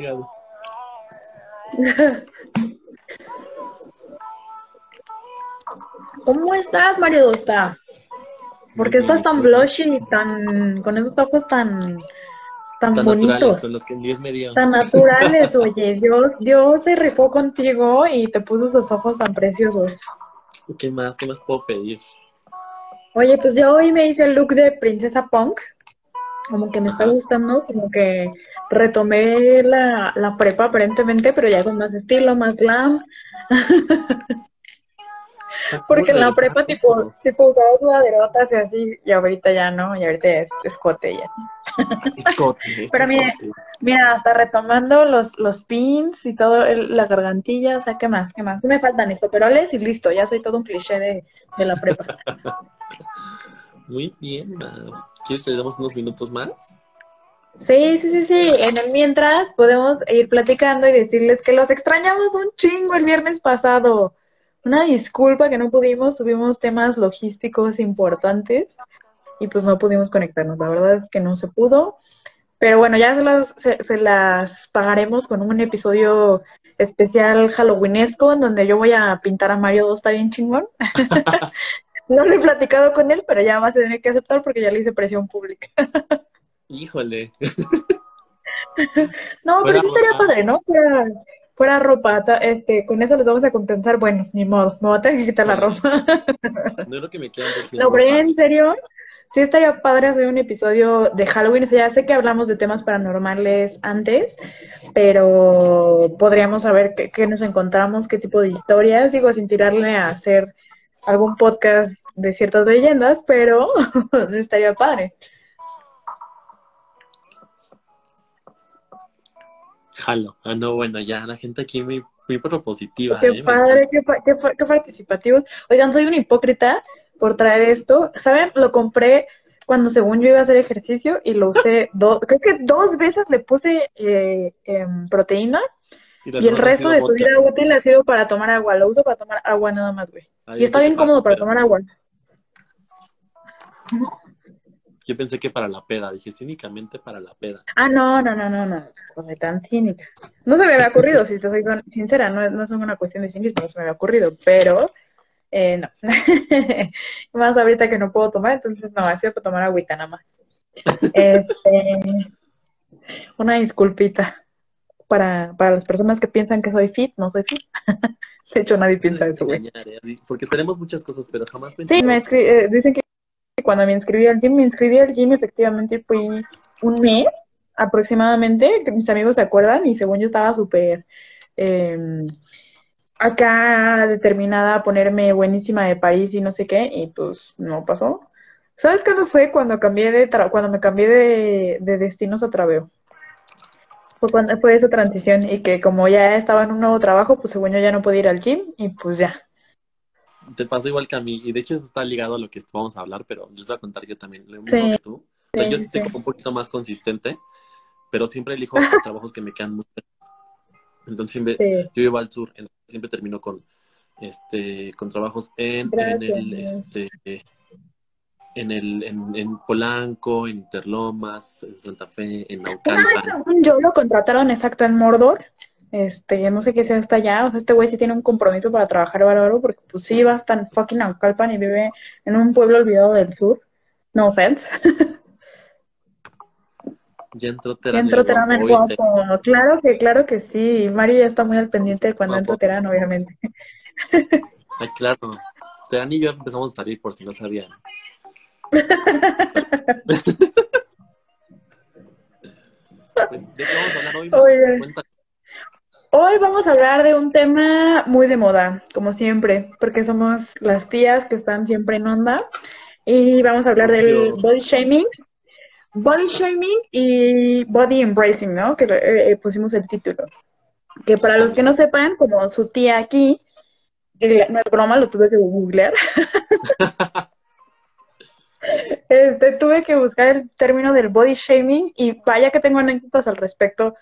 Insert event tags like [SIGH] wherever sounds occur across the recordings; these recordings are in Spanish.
cagado. ¿Cómo estás, Mario Dosta? ¿Por qué estás tan blushy y tan con esos ojos tan tan, Tan bonitos? naturales, con los que Dios me dio. Tan naturales, oye, Dios, Dios se rifó contigo y te puso esos ojos tan preciosos. ¿Qué más? ¿Qué más puedo pedir? Oye, pues yo hoy me hice el look de princesa punk, como que me está gustando, como que retomé la, la prepa aparentemente, pero ya con más estilo, más glam, [LAUGHS] porque en la prepa tipo, tipo usaba sudaderotas y así, y ahorita ya no, y ahorita es escote ya. Escote, [LAUGHS] Pero mire. Mira, hasta retomando los, los pins y todo, el- la gargantilla, o sea, ¿qué más? ¿Qué más? ¿Qué me faltan? Estoperoles y listo, ya soy todo un cliché de, de la prepa. [LAUGHS] Muy bien, ma. ¿Quieres que le unos minutos más? Sí, sí, sí, sí. En el mientras podemos ir platicando y decirles que los extrañamos un chingo el viernes pasado. Una disculpa que no pudimos, tuvimos temas logísticos importantes y pues no pudimos conectarnos. La verdad es que no se pudo. Pero bueno, ya se las, pagaremos con un episodio especial halloweenesco en donde yo voy a pintar a Mario Dosta bien chingón. [LAUGHS] No lo he platicado con él, pero ya vas a tener que aceptar porque ya le hice presión pública. [LAUGHS] Híjole. [LAUGHS] No, pero sí estaría padre, ¿no? Fuera, fuera ropa, ta- este, con eso les vamos a compensar. Bueno, ni modo, me voy a tener que quitar la ropa. [LAUGHS] No creo que me quieran decir. No, pero en serio, sí estaría padre hacer un episodio de Halloween. O sea, ya sé que hablamos de temas paranormales antes, pero podríamos saber qué, qué nos encontramos, qué tipo de historias. Digo, sin tirarle a hacer algún podcast de ciertas leyendas, pero [LAUGHS] estaría padre. Jalo. Ah, no, bueno, ya la gente aquí muy, muy propositiva. Qué ¿eh? Padre, qué, qué, qué participativos. Oigan, soy una hipócrita por traer esto. ¿Saben? Lo compré cuando según yo iba a hacer ejercicio y lo usé [LAUGHS] dos, creo que dos veces le puse eh, em, proteína y el resto de su vida útil ha sido para tomar agua. Lo uso para tomar agua nada más, güey. Y está bien cómodo para tomar agua. [LAUGHS] Yo pensé que para la peda. Dije, cínicamente para la peda. Ah, no, no, no, no, no. No soy tan cínica. No se me había ocurrido, si te soy sincera, no, no es una cuestión de cinismo, no se me había ocurrido, pero eh, no. [LAUGHS] Más ahorita que no puedo tomar, entonces no, ha sido para tomar agüita nada más. Este, [LAUGHS] una disculpita para, para las personas que piensan que soy fit, no soy fit. [LAUGHS] De hecho, nadie piensa eso, güey. ¿eh? Así, Porque seremos muchas cosas, pero jamás Sí, me mentiras. inscri- eh, dicen que cuando me inscribí al gym, me inscribí al gym, efectivamente fui un mes aproximadamente, mis amigos se acuerdan, y según yo estaba súper eh, acá determinada a ponerme buenísima de París y no sé qué, y pues no pasó. ¿Sabes cuándo fue? Cuando cambié de cuando me cambié de, de destinos a Traveo. Fue cuando fue esa transición y que como ya estaba en un nuevo trabajo, pues según yo ya no podía ir al gym y pues ya. Te pasó igual que a mí. Y de hecho, eso está ligado a lo que vamos a hablar, pero les voy a contar yo también lo Sí. mismo que tú. O sea, Sí, yo sí sí, estoy como un poquito más consistente, pero siempre elijo [LAUGHS] trabajos que me quedan muy lejos. Entonces, siempre, yo vivo al sur, siempre termino con este con trabajos en, en el este en el en, en Polanco, en Interlomas, en Santa Fe, en Una vez, Naucalpan. según yo, lo contrataron exacto en Mordor. Este, no sé qué sea hasta allá. O sea, este güey sí tiene un compromiso para trabajar bárbaro porque pues sí va hasta en fucking Naucalpan y vive en un pueblo olvidado del sur. No offense. [LAUGHS] Ya entró Terán entró el Terán el guapo. Claro que, claro que sí. Mario ya está muy al pendiente de cuando entra Terán, obviamente. [LAUGHS] Ay, claro. Terán y yo empezamos a salir por si no sabían. [LAUGHS] Pues, ¿De qué vamos a hablar hoy? Oye. Hoy vamos a hablar de un tema muy de moda, como siempre, porque somos las tías que están siempre en onda. Y vamos a hablar del body shaming. Body shaming y body embracing, ¿no? Que eh, pusimos el título. Que para los que no sepan, como su tía aquí, no es broma, lo tuve que googlear. [LAUGHS] Este, tuve que buscar el término del body shaming y vaya que tengo anécdotas al respecto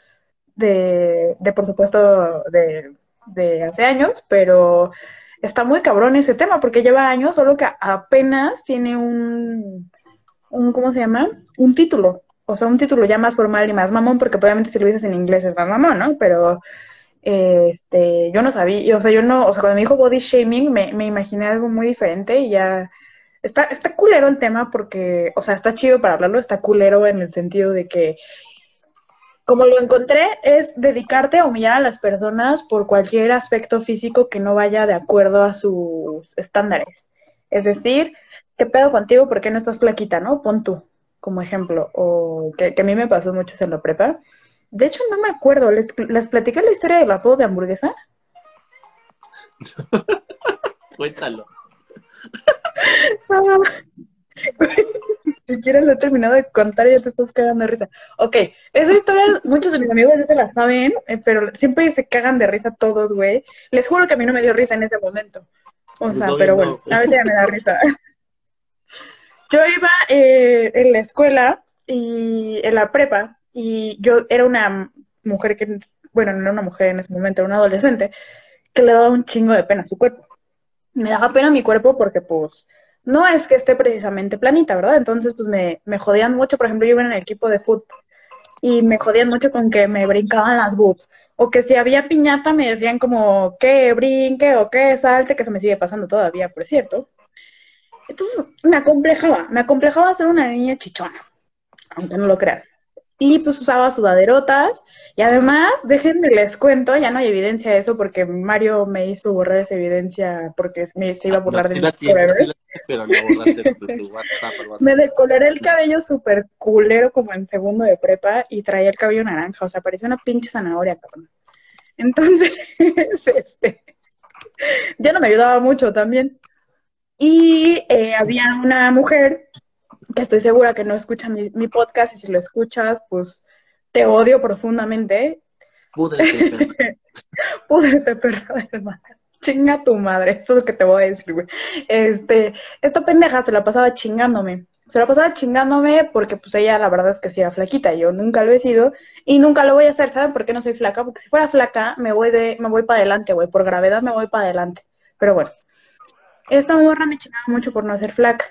de, por supuesto, de, de hace años, pero está muy cabrón ese tema porque lleva años, solo que apenas tiene un, un ¿cómo se llama? Un título o sea, un título ya más formal y más mamón, porque obviamente si lo dices en inglés es más mamón, ¿no? Pero este, yo no sabía, o sea, yo no, o sea, cuando me dijo body shaming me, me imaginé algo muy diferente y ya está, está culero el tema porque, o sea, está chido para hablarlo, está culero en el sentido de que como lo encontré, es dedicarte a humillar a las personas por cualquier aspecto físico que no vaya de acuerdo a sus estándares. Es decir, ¿qué pedo contigo? ¿Por qué no estás flaquita, no? Pon tú, como ejemplo. O que, a mí me pasó mucho en la prepa. De hecho, no me acuerdo. ¿Les, les platicé la historia del apodo de hamburguesa? [LAUGHS] Cuéntalo. [LAUGHS] siquiera lo he terminado de contar y ya te estás cagando de risa. Ok, esa historia muchos de mis amigos ya se la saben, eh, pero siempre se cagan de risa todos, güey. Les juro que a mí no me dio risa en ese momento. O sea, pero bueno, a veces ya me da risa. [LAUGHS] Yo iba eh, en la escuela y en la prepa y yo era una mujer que, bueno, no era una mujer en ese momento, era una adolescente, que le daba un chingo de pena a su cuerpo. Me daba pena mi cuerpo porque, pues, no es que esté precisamente planita, ¿verdad? Entonces, pues me, me jodían mucho, por ejemplo, yo iba en el equipo de fútbol y me jodían mucho con que me brincaban las boobs. O que si había piñata me decían como que brinque o que salte, que se me sigue pasando todavía, por cierto. Entonces me acomplejaba, me acomplejaba ser una niña chichona, aunque no lo crean y pues usaba sudaderotas y además, déjenme les cuento, ya no hay evidencia de eso porque Mario me hizo borrar esa evidencia porque me, se iba a burlar de mí pero [LAUGHS] Me decoloré el cabello súper culero como en segundo de prepa y traía el cabello naranja, o sea, parecía una pinche zanahoria, cabrón. Entonces, [LAUGHS] este, ya no me ayudaba mucho también. Y eh, había una mujer que estoy segura que no escucha mi, podcast y si lo escuchas, pues te odio profundamente. Púdrete, [LAUGHS] Púdrete, perro de Chinga tu madre, eso es lo que te voy a decir, güey. Este, esta pendeja se la pasaba chingándome. Se la pasaba chingándome porque pues ella la verdad es que sí era flaquita, yo nunca lo he sido y nunca lo voy a hacer, ¿saben por qué no soy flaca? Porque si fuera flaca me voy de me voy para adelante, güey, por gravedad me voy para adelante. Pero bueno. Esta morra me chingaba mucho por no ser flaca.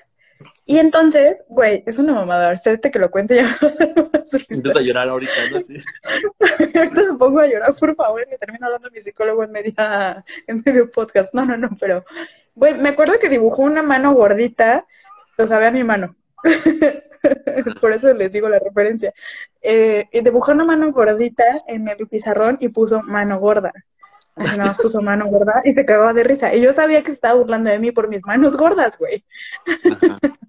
Y entonces, güey, es una mamada, sé que lo cuente ya. [LAUGHS] Empieza a llorar ahorita, ¿no? Sí. [LAUGHS] ahorita me pongo a llorar, por favor, y me termino hablando mi psicólogo en, media, en medio podcast. No, no, no, pero, güey, me acuerdo que dibujó una mano gordita, o sea, vea mi mano. [LAUGHS] por eso les digo la referencia. Eh, dibujó una mano gordita en el pizarrón y puso mano gorda. Así nada más puso mano gorda y se cagaba de risa. Y yo sabía que se estaba burlando de mí por mis manos gordas, güey. [LAUGHS]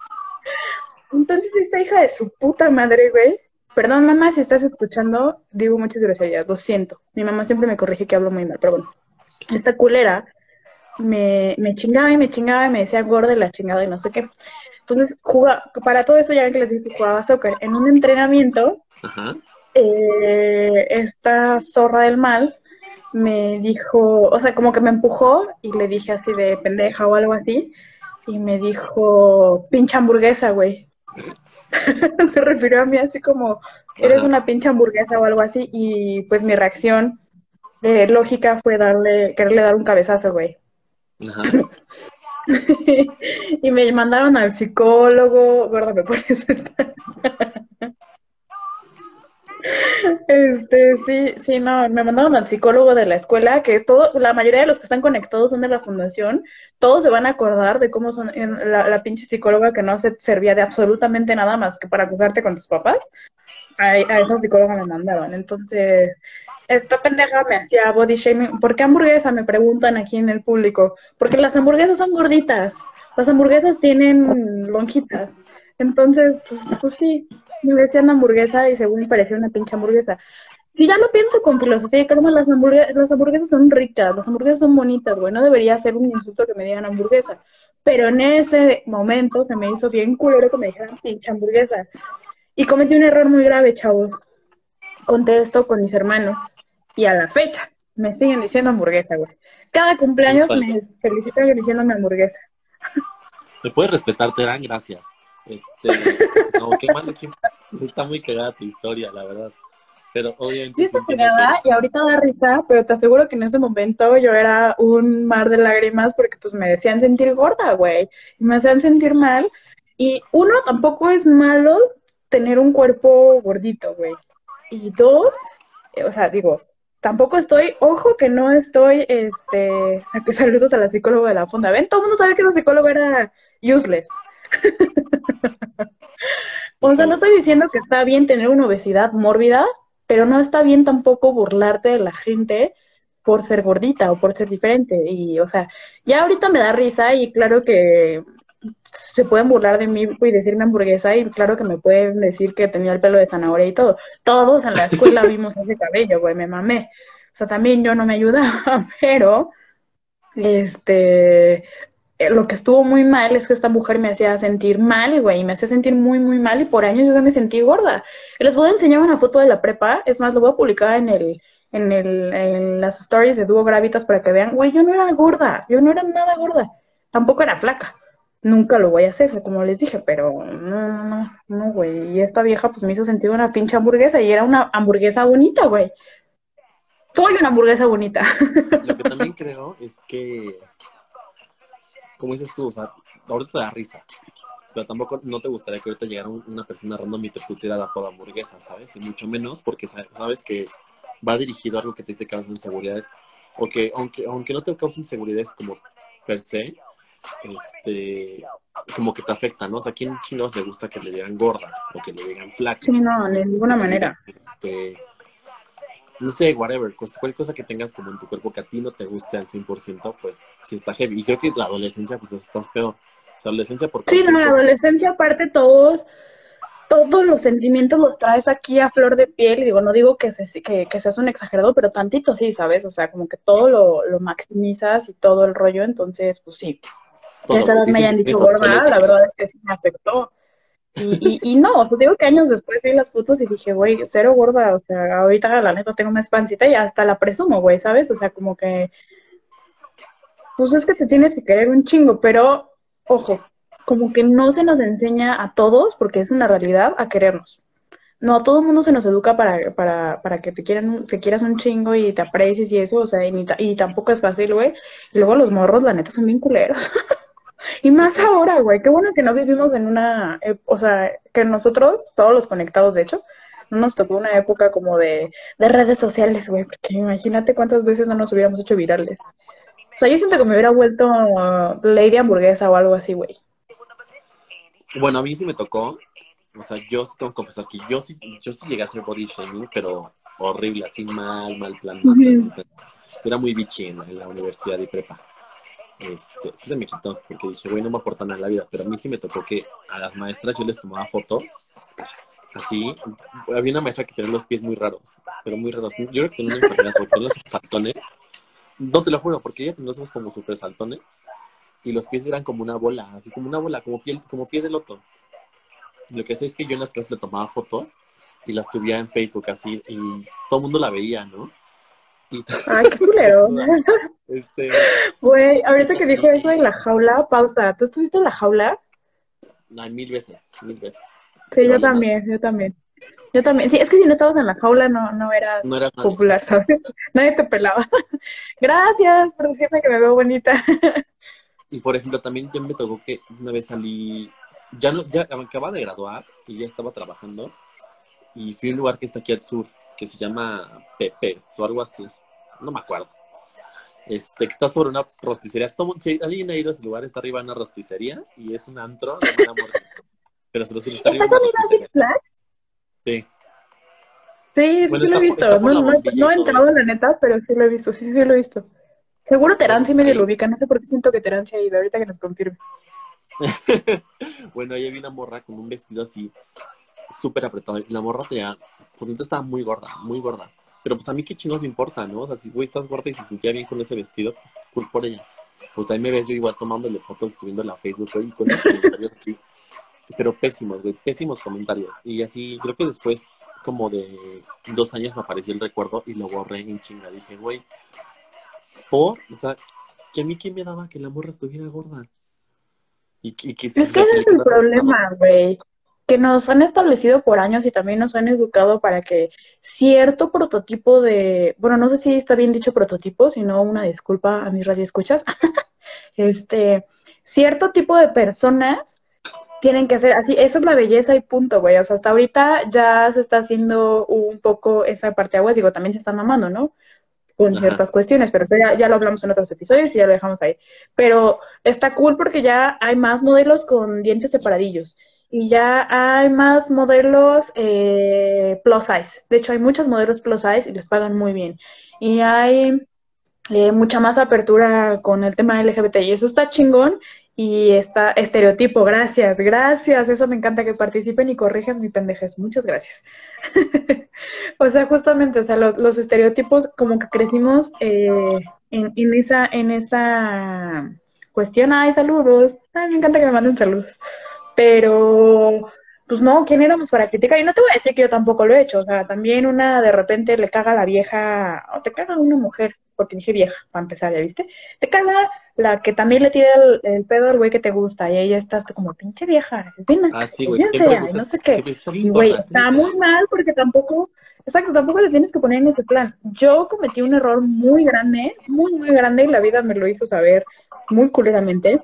Entonces esta hija de su puta madre, güey. Perdón, mamá, si estás escuchando, digo muchas groserías, lo siento. Mi mamá siempre me corrige que hablo muy mal, pero bueno. Esta culera me, me chingaba y me chingaba y me decía gorda y la chingada y no sé qué. Entonces, jugaba, para todo esto ya ven que les dije que jugaba soccer. En un entrenamiento, eh, esta zorra del mal me dijo, o sea, como que me empujó y le dije así de pendeja o algo así, y me dijo, pincha hamburguesa, güey. [LAUGHS] Se refirió a mí así como, eres una pincha hamburguesa o algo así, y pues mi reacción eh, lógica fue darle, quererle dar un cabezazo, güey. Ajá. [LAUGHS] y me mandaron al psicólogo, gorda, me pones Este, sí, sí, no, me mandaron al psicólogo de la escuela, que todo, la mayoría de los que están conectados son de la fundación, todos se van a acordar de cómo son la, pinche psicóloga que no se servía de absolutamente nada más que para acusarte con tus papás. A, a esa psicóloga me mandaron. Entonces, esta pendeja me hacía body shaming. ¿Por qué hamburguesa? Me preguntan aquí en el público. Porque las hamburguesas son gorditas. Las hamburguesas tienen lonjitas. Entonces, pues, pues sí, me decían hamburguesa y según me parecía una pinche hamburguesa. Si ya lo pienso con filosofía, creo las, hamburguesas, las hamburguesas son ricas, las hamburguesas son bonitas, güey, no debería ser un insulto que me digan hamburguesa. Pero en ese momento se me hizo bien culero que me dijeran pinche hamburguesa. Y cometí un error muy grave, chavos. Conté esto con mis hermanos y a la fecha me siguen diciendo hamburguesa, güey. Cada cumpleaños me felicitan diciéndome hamburguesa. ¿Me puedes respetar, Terán? Gracias. Este, no, qué malo, que está muy cagada tu historia, la verdad. Pero obviamente. Sí, está cagada y ahorita da risa, pero te aseguro que en ese momento yo era un mar de lágrimas porque pues me decían sentir gorda, güey. Y me hacían sentir mal. Y uno tampoco es malo tener un cuerpo gordito, güey. Y dos, eh, o sea, digo, tampoco estoy, ojo que no estoy, este, [LAUGHS] saludos a la psicóloga de la fonda. Ven, todo el mundo sabe que la psicóloga era useless. O sea, no estoy diciendo que está bien tener una obesidad mórbida, pero no está bien tampoco burlarte de la gente por ser gordita o por ser diferente. Y, o sea, ya ahorita me da risa y claro que se pueden burlar de mí y decirme hamburguesa y claro que me pueden decir que tenía el pelo de zanahoria y todo. Todos en la escuela vimos ese cabello, güey, me mamé. O sea, también yo no me ayudaba, [LAUGHS] pero este lo que estuvo muy mal es que esta mujer me hacía sentir mal, güey, me hacía sentir muy, muy mal y por años yo me sentí gorda. Les voy a enseñar una foto de la prepa, es más, lo voy a publicar en el, en el, en las stories de Duo Gravitas para que vean, güey, yo no era gorda, yo no era nada gorda, tampoco era flaca nunca lo voy a hacer, como les dije, pero no, no, no, güey. Y esta vieja pues me hizo sentir una pinche hamburguesa y era una hamburguesa bonita, güey. Soy una hamburguesa bonita. Lo que también [LAUGHS] creo es que, como dices tú, o sea, ahorita te da risa, pero tampoco no te gustaría que ahorita llegara una persona random y te pusiera la toda hamburguesa, ¿sabes? Y mucho menos porque sabes que va dirigido a algo que te, te causa inseguridades, o que aunque, aunque no te cause inseguridades como per se, este, como que te afecta, ¿no? O sea, ¿a quién chingados le gusta que le digan gorda o que le digan flaca? Sí, no, de ninguna manera. Este, no sé, whatever, cualquier cosa que tengas como en tu cuerpo que a ti no te guste al 100%, pues sí está heavy. Y creo que la adolescencia, pues estás peor. O sea, adolescencia porque... Sí, no, la adolescencia aparte todos, todos los sentimientos los traes aquí a flor de piel. Y digo, no digo que, se, que, que seas un exagerado, pero tantito sí, ¿sabes? O sea, como que todo lo, lo maximizas y todo el rollo, entonces, pues sí, esa edad me hayan dicho gorda, la verdad es que sí me afectó. Y, no, o sea, digo que años después vi las fotos y dije, güey, cero gorda, o sea, ahorita la neta tengo más pancita y hasta la presumo, güey, ¿sabes? O sea, como que, pues es que te tienes que querer un chingo, pero, ojo, como que no se nos enseña a todos, porque es una realidad, a querernos. No, a todo el mundo se nos educa para, para, para que te quieran, te quieras un chingo y te aprecies y eso, o sea, y, y tampoco es fácil, güey. Y luego los morros, la neta, son bien culeros. [LAUGHS] Y más ahora, güey, qué bueno que no vivimos en una, o sea, que nosotros, todos los conectados, de hecho, no nos tocó una época como de, de redes sociales, güey, porque imagínate cuántas veces no nos hubiéramos hecho virales. O sea, yo siento que me hubiera vuelto Lady Hamburguesa o algo así, güey. Bueno, a mí sí me tocó, o sea, yo sí tengo que confesar que yo sí, yo sí llegué a hacer body shaming, pero horrible, así mal, mal plan. Era muy bitchy en la universidad y prepa este, se me quitó porque dije, güey, no me aporta nada en la vida, pero a mí sí me tocó que a las maestras yo les tomaba fotos, así, había una maestra que tenía los pies muy raros, pero muy raros, yo creo que tenía una enfermedad porque los saltones, no te lo juro, porque ella tenía los como súper saltones, y los pies eran como una bola, así como una bola, como piel, como pie de loto. Lo que sé es que yo en las clases le tomaba fotos y las subía en Facebook así, y todo el mundo la veía, ¿no? [LAUGHS] Ay, qué culero. este. Güey, ahorita que dijo eso de la jaula, pausa. ¿Tú estuviste en la jaula? No, mil veces, mil veces. Sí, yo también, yo también. Yo también. Sí, es que si no estabas en la jaula no, no eras, popular, ¿sabes? [LAUGHS] Nadie te pelaba. Gracias por decirme que me veo bonita. y por ejemplo, también yo me tocó que una vez salí, ya no, ya acababa de graduar y ya estaba trabajando y fui a un lugar que está aquí al sur, que se llama Pepes o algo así no me acuerdo. Este, que está sobre una rosticería. Si alguien ha ido a ese lugar, está arriba una rosticería y es un antro de Pero se los ¿Está arriba Six Flags? Sí. Sí, sí lo he visto. No, he entrado, la neta, pero sí lo he visto. Sí, sí lo he visto. Seguro Terán sí medio lo ubica. No sé por qué siento que Terán se ha ido. Ahorita que nos confirme. [LAUGHS] bueno, ahí vi una morra con un vestido así súper apretado. Y la morra tenía, por dentro estaba muy gorda, muy gorda. Pero pues a mí qué chingos importa, ¿no? O sea, si güey estás gorda y se sentía bien con ese vestido, pues por ella. Pues ahí me ves yo igual tomándole fotos, subiendo a Facebook y con comentarios así. Pero pésimos, güey, pésimos comentarios. Y así, creo que después, como de dos años, me apareció el recuerdo y lo borré en chinga. Dije, güey, por, o sea, que a mí qué me daba que la morra estuviera gorda. Y, que, es que ese es el problema, güey que nos han establecido por años y también nos han educado para que cierto prototipo de, bueno, no sé si está bien dicho prototipo, sino una disculpa a mis radioescuchas, [LAUGHS] este, cierto tipo de personas tienen que ser así, esa es la belleza y punto, güey. O sea, hasta ahorita ya se está haciendo un poco esa parte agua, digo, también se está mamando, ¿no? Con ciertas cuestiones, pero ya, ya lo hablamos en otros episodios y ya lo dejamos ahí. Pero está cool porque ya hay más modelos con dientes separadillos y ya hay más modelos eh, plus size. De hecho, hay muchos modelos plus size y les pagan muy bien. Y hay eh, mucha más apertura con el tema LGBT y eso está chingón y está estereotipo, gracias, gracias, eso me encanta que participen y corrijan mi pendejes, muchas gracias. [LAUGHS] o sea, justamente, o sea, los, estereotipos como que crecimos eh, en, en, esa, en esa cuestión, ay, saludos, ay, me encanta que me manden saludos, pero pues no, ¿quién éramos para criticar? Y no te voy a decir que yo tampoco lo he hecho, o sea, también una de repente le caga a la vieja, o te caga una mujer, porque dije vieja, para empezar, ¿ya viste? Te caga la que también le tira el, pedo al güey que te gusta, y ahí estás como pinche vieja, ah, sí, güey, no sé qué. y güey, está muy mal porque tampoco, exacto, tampoco le tienes que poner en ese plan. Yo cometí un error muy grande, muy, muy grande, y la vida me lo hizo saber muy culeramente,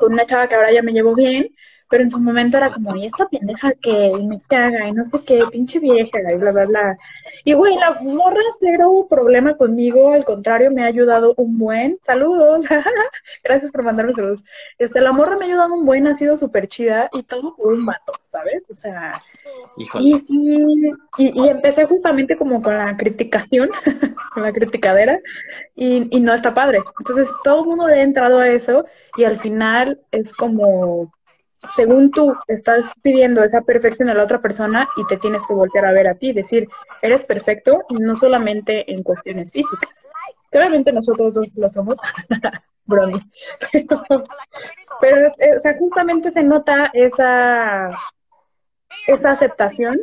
con una chava que ahora ya me llevo bien, pero en su momento era como, y esta pendeja que me caga, y no sé qué, pinche vieja, y bla, bla, bla. Y güey, la morra cero problema conmigo, al contrario, me ha ayudado un buen, saludos, [LAUGHS] gracias por mandarme saludos. Este, la morra me ha ayudado un buen, ha sido súper chida, y todo por un vato, ¿sabes? O sea, y, y, y, empecé justamente como con la criticación, [LAUGHS] con la criticadera, y, y no está padre. Entonces, todo el mundo le ha entrado a eso, y al final es como según tú estás pidiendo esa perfección a la otra persona y te tienes que voltear a ver a ti, decir, eres perfecto no solamente en cuestiones físicas. obviamente nosotros dos lo somos, [LAUGHS] Brony, pero, eh, o sea, justamente se nota esa, esa aceptación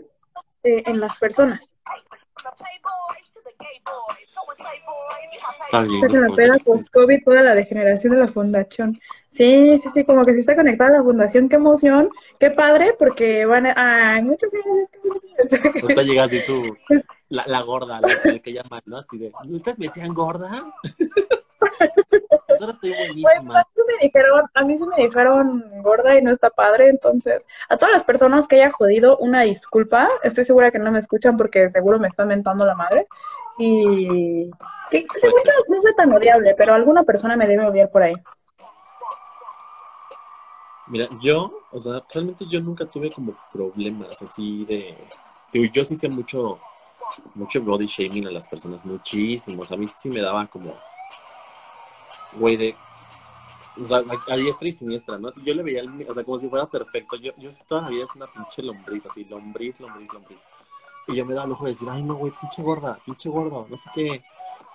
eh, en las personas. Está bien. post-COVID, toda la degeneración de la fundación. Sí, sí, sí, como que sí está conectada a la fundación, qué emoción, qué padre, porque van a... Ay, muchas gracias. Ahorita llega así tu... La, la gorda, la, que llaman, ¿no? Así de, ¿ustedes me decían gorda? Pues estoy buenísima. a, mí me dijeron, a mí se me dijeron gorda y no está padre, entonces, a todas las personas que haya jodido, una disculpa, estoy segura que no me escuchan porque seguro me están mentando la madre, y que seguro no soy tan odiable, pero alguna persona me debe odiar por ahí. Mira, yo, o sea, realmente yo nunca tuve como problemas así de... Yo sí sé mucho, mucho body shaming a las personas, muchísimos. A mí sí me daba como, güey, de... O sea, a, diestra y siniestra, ¿no? Si yo le veía, o sea, como si fuera perfecto. Yo, yo toda la vida es una pinche lombriz, así, lombriz, lombriz, lombriz. Y yo me daba el ojo de decir, ay, no, güey, pinche gorda, pinche gordo, no sé qué.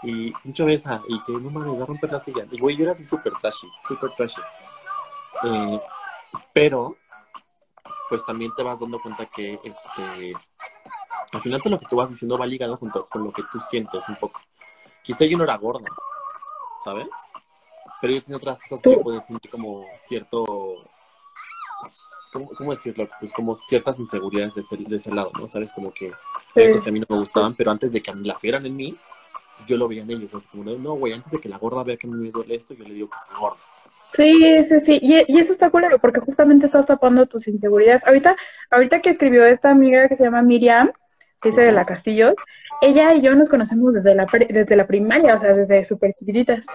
Y pinche besa, y que no mames, va a romper la silla. Y güey, yo era así súper trashy, súper trashy. Eh, pero, pues también te vas dando cuenta que este al final todo lo que tú vas diciendo va ligado junto con lo que tú sientes un poco. Quizá yo no era gorda, ¿sabes? Pero yo tenía otras cosas que pueden sentir como cierto, ¿cómo, decirlo? Pues como ciertas inseguridades de ese, de ese lado, ¿no? ¿Sabes? Como que hay cosas que a mí no me gustaban, pero antes de que las vieran en mí, yo lo veía en ellos. Así como, no, güey, antes de que la gorda vea que me duele esto, yo le digo que está gorda. Sí, sí, sí, y, eso está culero, porque justamente estás tapando tus inseguridades. Ahorita, ahorita que escribió esta amiga que se llama Miriam, dice de la Castillo, ella y yo nos conocemos desde la, desde la primaria, o sea, desde súper chiquititas.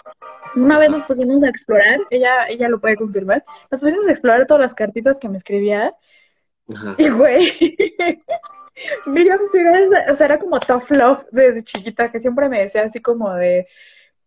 Una vez nos pusimos a explorar, ella, ella lo puede confirmar, nos pusimos a explorar todas las cartitas que me escribía, y güey, [LAUGHS] Miriam, o sea, era como tough love desde chiquita, que siempre me decía así como de,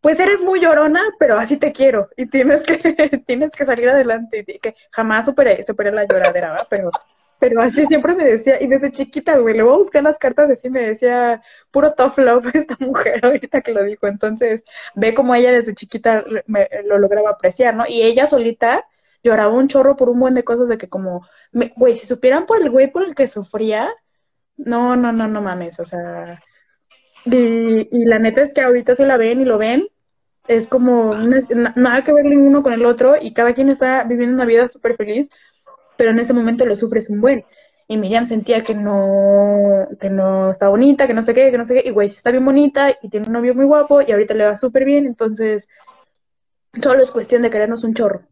pues eres muy llorona, pero así te quiero y tienes que, [LAUGHS] tienes que salir adelante. Y que jamás superé, superé la lloradera, ¿verdad? Pero, pero así siempre me decía, y desde chiquita, güey, le voy a buscar las cartas así, me decía, puro tough love [LAUGHS] esta mujer ahorita que lo dijo. Entonces, ve cómo ella desde chiquita me, lo lograba apreciar, ¿no? Y ella solita lloraba un chorro por un buen de cosas de que como, güey, si supieran por el güey por el que sufría, no, no, no, no mames, o sea... Y, y la neta es que ahorita se la ven y lo ven es como nada que ver uno con el otro y cada quien está viviendo una vida súper feliz, pero en ese momento lo sufres un buen. Y Miriam sentía que no, que no está bonita, que no sé qué, que no sé qué, y güey, está bien bonita y tiene un novio muy guapo y ahorita le va súper bien, entonces solo es cuestión de querernos un chorro.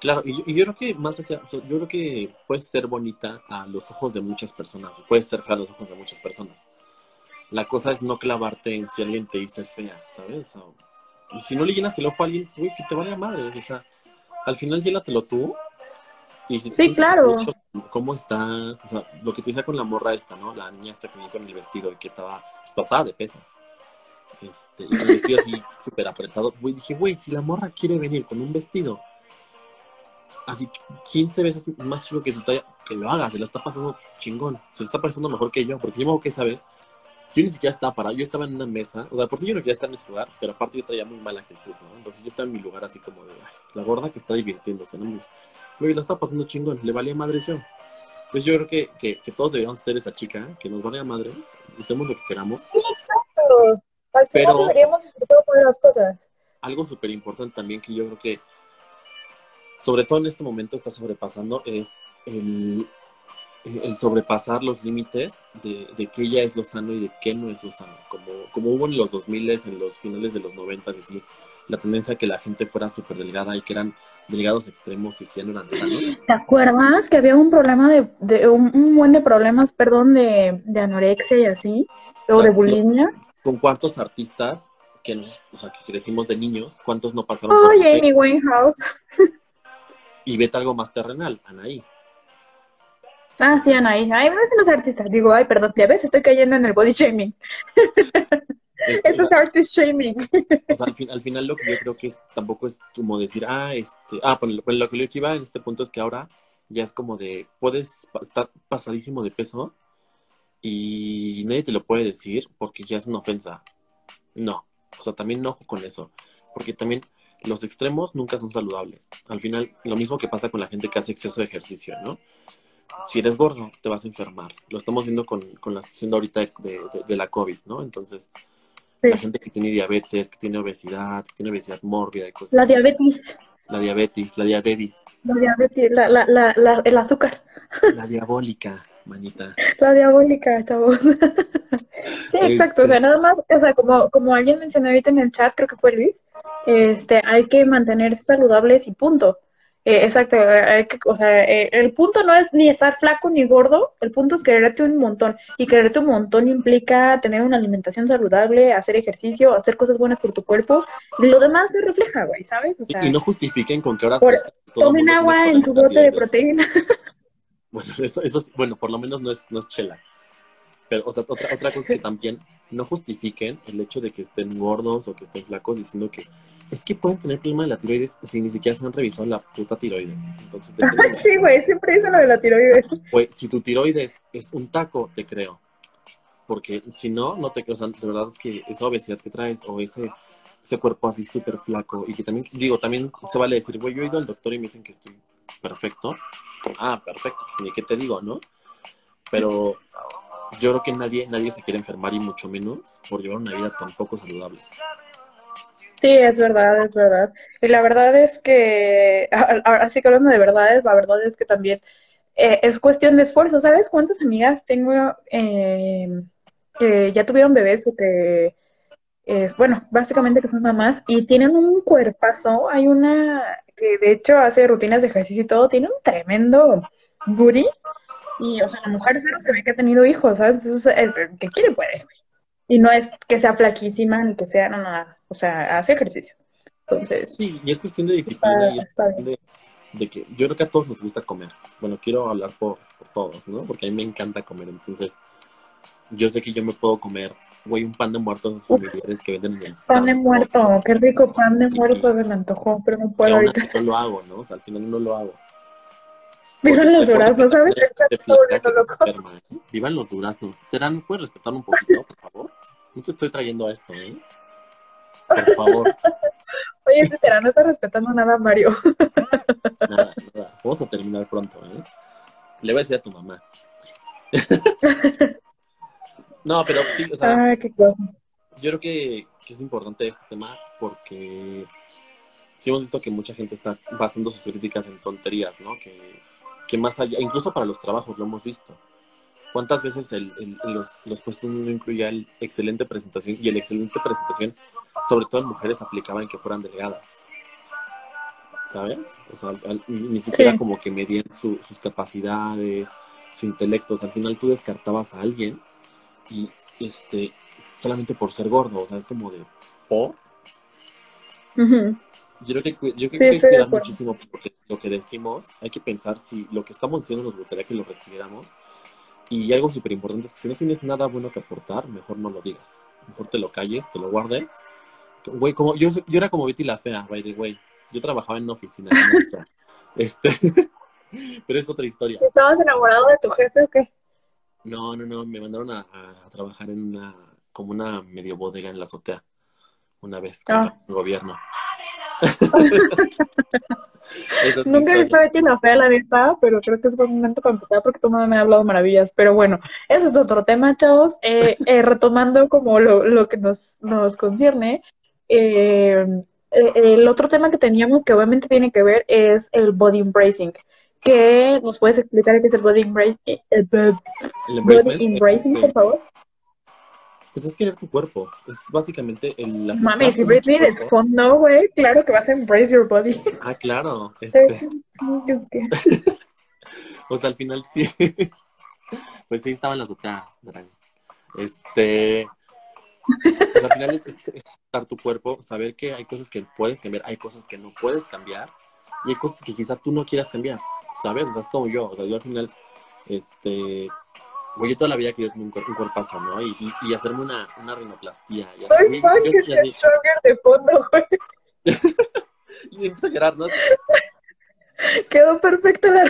Claro, y, yo creo que más allá, yo creo que puedes ser bonita a los ojos de muchas personas, puedes ser fea a los ojos de muchas personas. La cosa es no clavarte en si alguien te dice fea, ¿sabes? O si no le llenas el ojo a alguien, güey, que te vaya madre. O sea, al final llénatelo tú. Y si sí, claro. ¿Cómo estás? O sea, lo que te hice con la morra esta, ¿no? La niña esta que venía con el vestido y que estaba pues, pasada de peso. Este, y el vestido así [LAUGHS] súper apretado. Güey, dije, güey, si la morra quiere venir con un vestido así 15 veces más chico que su talla, que lo haga, se la está pasando chingón. Se está pasando mejor que yo, porque yo me que esa vez yo ni siquiera estaba parado, yo estaba en una mesa, o sea, por si yo no quería estar en ese lugar, pero aparte yo traía muy mala actitud, ¿no? Entonces yo estaba en mi lugar así como de, la gorda que está divirtiéndose, ¿no? Güey, la está pasando chingón, le valía madre yo. Pues yo creo que, que, todos deberíamos ser esa chica, que nos valga madres, usemos lo que queramos. Sí, exacto. Al final pero, deberíamos disfrutar de las cosas. Algo súper importante también que yo creo que, sobre todo en este momento, está sobrepasando es el, el sobrepasar los límites de, de qué ya es lo sano y de qué no es lo sano. Como, como hubo en los 2000, en los finales de los 90, es decir, la tendencia a que la gente fuera súper delgada y que eran delgados extremos y que ya no eran sanos. ¿Te acuerdas que había un problema de, de un, buen de problemas, perdón, de, de anorexia y así? O, de bulimia. ¿Con cuántos artistas que, nos, o sea, que crecimos de niños, cuántos no pasaron oh, por Amy Winehouse. y vete algo más terrenal, Anaí. Ah, sí, Anaí. Ay, no los artistas. Digo, ay, perdón, ya ves, estoy cayendo en el body shaming. [LAUGHS] Eso es artist shaming. O sea, al, final lo que yo creo que es, tampoco es como decir, ah, este, ah, pues lo, lo que yo iba en este punto es que ahora ya es como de, puedes estar pasadísimo de peso y nadie te lo puede decir porque ya es una ofensa. No, o sea, también no con eso, porque también los extremos nunca son saludables. Al final, lo mismo que pasa con la gente que hace exceso de ejercicio, ¿no? si eres gordo, te vas a enfermar. Lo estamos viendo con, con la situación ahorita de, de, la COVID, ¿no? Entonces, la gente que tiene diabetes, que tiene obesidad, que tiene obesidad mórbida y cosas La diabetes. La diabetes, la diabetes. La diabetes, la, la, la, el azúcar. La diabólica, manita. La diabólica, chavos. [LAUGHS] sí, exacto. O sea, este nada más, o sea, como, como alguien mencionó ahorita en el chat, creo que fue Luis, este, hay que mantenerse saludables y punto. Eh, exacto, hay que, o sea, eh, el punto no es ni estar flaco ni gordo, el punto es quererte un montón. Y quererte un montón implica tener una alimentación saludable, hacer ejercicio, hacer cosas buenas por tu cuerpo. Lo demás se refleja, güey, ¿sabes? y no justifiquen con que ahora... tomen agua en su bote de proteína. [LAUGHS] Bueno, eso, eso, bueno, por lo menos no es, no es chela. Pero, o sea, otra, otra cosa que también no justifiquen el hecho de que estén gordos o que estén flacos diciendo que es que pueden tener problema de la tiroides si ni siquiera se han revisado la puta tiroides. Entonces, [LAUGHS] sí, güey, siempre dicen lo de la tiroides. Güey, si tu tiroides es un taco, te creo. Porque si no, no te creo. O sea, de verdad es que esa obesidad que traes o ese, ese cuerpo así súper flaco y que también, digo, también se vale decir, güey, yo he ido al doctor y me dicen que estoy perfecto. Ah, perfecto, pues, ni qué te digo, ¿no? Pero yo creo que nadie, nadie se quiere enfermar y mucho menos por llevar una vida tan poco saludable. Sí, es verdad, es verdad. Y la verdad es que, [LAUGHS] ahora sí que hablando de verdades, la verdad es que también eh, es cuestión de esfuerzo. ¿Sabes cuántas amigas tengo eh, que ya tuvieron bebés o que, es, bueno, básicamente que son mamás y tienen un cuerpazo? Hay una que de hecho hace rutinas de ejercicio y todo, tiene un tremendo booty. Y, o sea, la mujer cero se ve que ha tenido hijos, ¿sabes? Entonces, es, que quiere puede, Y no es que sea flaquísima ni que sea, no, nada. O sea, hace ejercicio. Entonces. Sí, y es cuestión de disciplina y es cuestión de, que yo creo que a todos nos gusta comer. Bueno, quiero hablar por, todos, ¿no? Porque a mí me encanta comer. Entonces, yo sé que yo me puedo comer, güey, un pan de muerto a esos familiares que venden en el Pan de muerto, qué rico pan de muerto, se me antojó, pero no puedo ahorita. Yo lo hago, ¿no? O sea, al final no lo hago. Vivan los duraznos, ¿sabes? Vivan los duraznos. Terán, ¿puedes respetar un poquito, por favor? No te estoy trayendo a esto, ¿eh? Por favor. [LAUGHS] Oye, ese será, no está respetando nada, Mario. Nada, nada. Vamos a terminar pronto, ¿eh? Le voy a decir a tu mamá. [LAUGHS] no, pero sí, o sea. qué cosa. Yo creo que, que es importante este tema porque sí hemos visto que mucha gente está basando sus críticas en tonterías, ¿no? Que, que más allá, incluso para los trabajos lo hemos visto. ¿Cuántas veces el, los, los puestos no incluía el excelente presentación y el excelente presentación, sobre todo en mujeres, aplicaba en que fueran delgadas? ¿sabes? O sea, ni siquiera como que medían sus capacidades, su intelecto. O sea, al final tú descartabas a alguien y este solamente por ser gordo, o sea, es como de ¿por? Yo creo que, yo creo que hay que cuidar muchísimo porque lo que decimos, hay que pensar si lo que estamos diciendo nos gustaría que lo recibiéramos. Y algo súper importante es que si no tienes nada bueno que aportar, mejor no lo digas. Mejor te lo calles, te lo guardes. Güey, como, yo, yo era como Betty la Fea, by the way. Yo trabajaba en una oficina. [LAUGHS] este, [LAUGHS] pero es otra historia. ¿Estabas enamorado de tu jefe o qué? No, no, no. Me mandaron a, a trabajar en una, como una medio bodega en la azotea. Una vez con ah. el gobierno. [LAUGHS] Nunca he visto a Betty la Fea, la neta, pero creo que es buen momento para empezar porque todo me ha hablado maravillas. Pero bueno, ese es otro tema, chavos. Eh, eh, retomando como lo, lo que nos, nos concierne, eh, eh, el otro tema que teníamos que obviamente tiene que ver es el body embracing. ¿Qué nos puedes explicar qué es el body embracing? Eh, body embracing, por favor. Pues es querer tu cuerpo. Es básicamente el. Mami, si Britney de fondo, güey, claro que vas a embrace your body. Ah, claro. [LAUGHS] Este... [LAUGHS] o sea, al final sí. [LAUGHS] pues sí, estaba en la azotea. Este. Pues al final es, estar tu cuerpo, saber que hay cosas que puedes cambiar, hay cosas que no puedes cambiar y hay cosas que quizá tú no quieras cambiar, ¿sabes? O sea, es como yo, o sea, yo al final, este, güey, yo toda la vida tener un, cuerpo, cuerpazo, ¿no? Y, y, hacerme una, una rinoplastía. Y Soy fan que sea stronger de fondo, güey. [LAUGHS] y empiezo a llorar, ¿no? Quedó perfecta la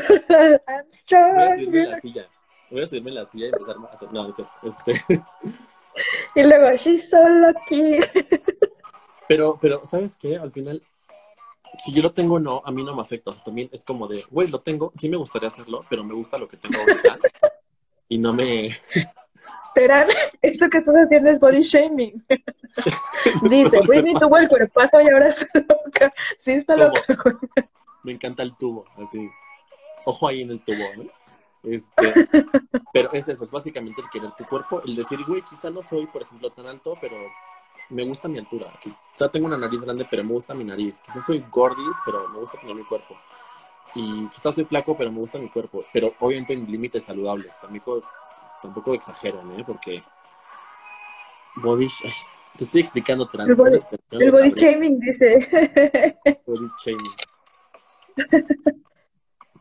I'm strong. Voy a subirme en la silla. Voy a subirme en la silla y empezar a hacer. No, este. [LAUGHS] Y luego, she's so lucky. Pero, pero, ¿sabes qué? Al final, si yo lo tengo o no, a mí no me afecta. O sea, también es como de, güey, lo tengo, sí me gustaría hacerlo, pero me gusta lo que tengo ahorita. Y no me... Terán, [LAUGHS] eso que estás haciendo es body shaming. [LAUGHS] Dice, Britney tuvo el cuerpazo y ahora está loca. Sí está loca. Me encanta el tubo, así. Ojo ahí en el tubo, ¿no? Este, [LAUGHS] pero es eso, es básicamente el querer tu cuerpo, el decir, güey, quizá no soy, por ejemplo, tan alto, pero me gusta mi altura. Quizá tengo una nariz grande, pero me gusta mi nariz. Quizá soy gordis, pero me gusta tener mi cuerpo. Y quizás soy flaco, pero me gusta mi cuerpo. Pero obviamente en límites saludables. Tampoco, tampoco exageran, ¿eh? Porque body... te estoy explicando trans. El body, shaming, dice. [LAUGHS] Body shaming.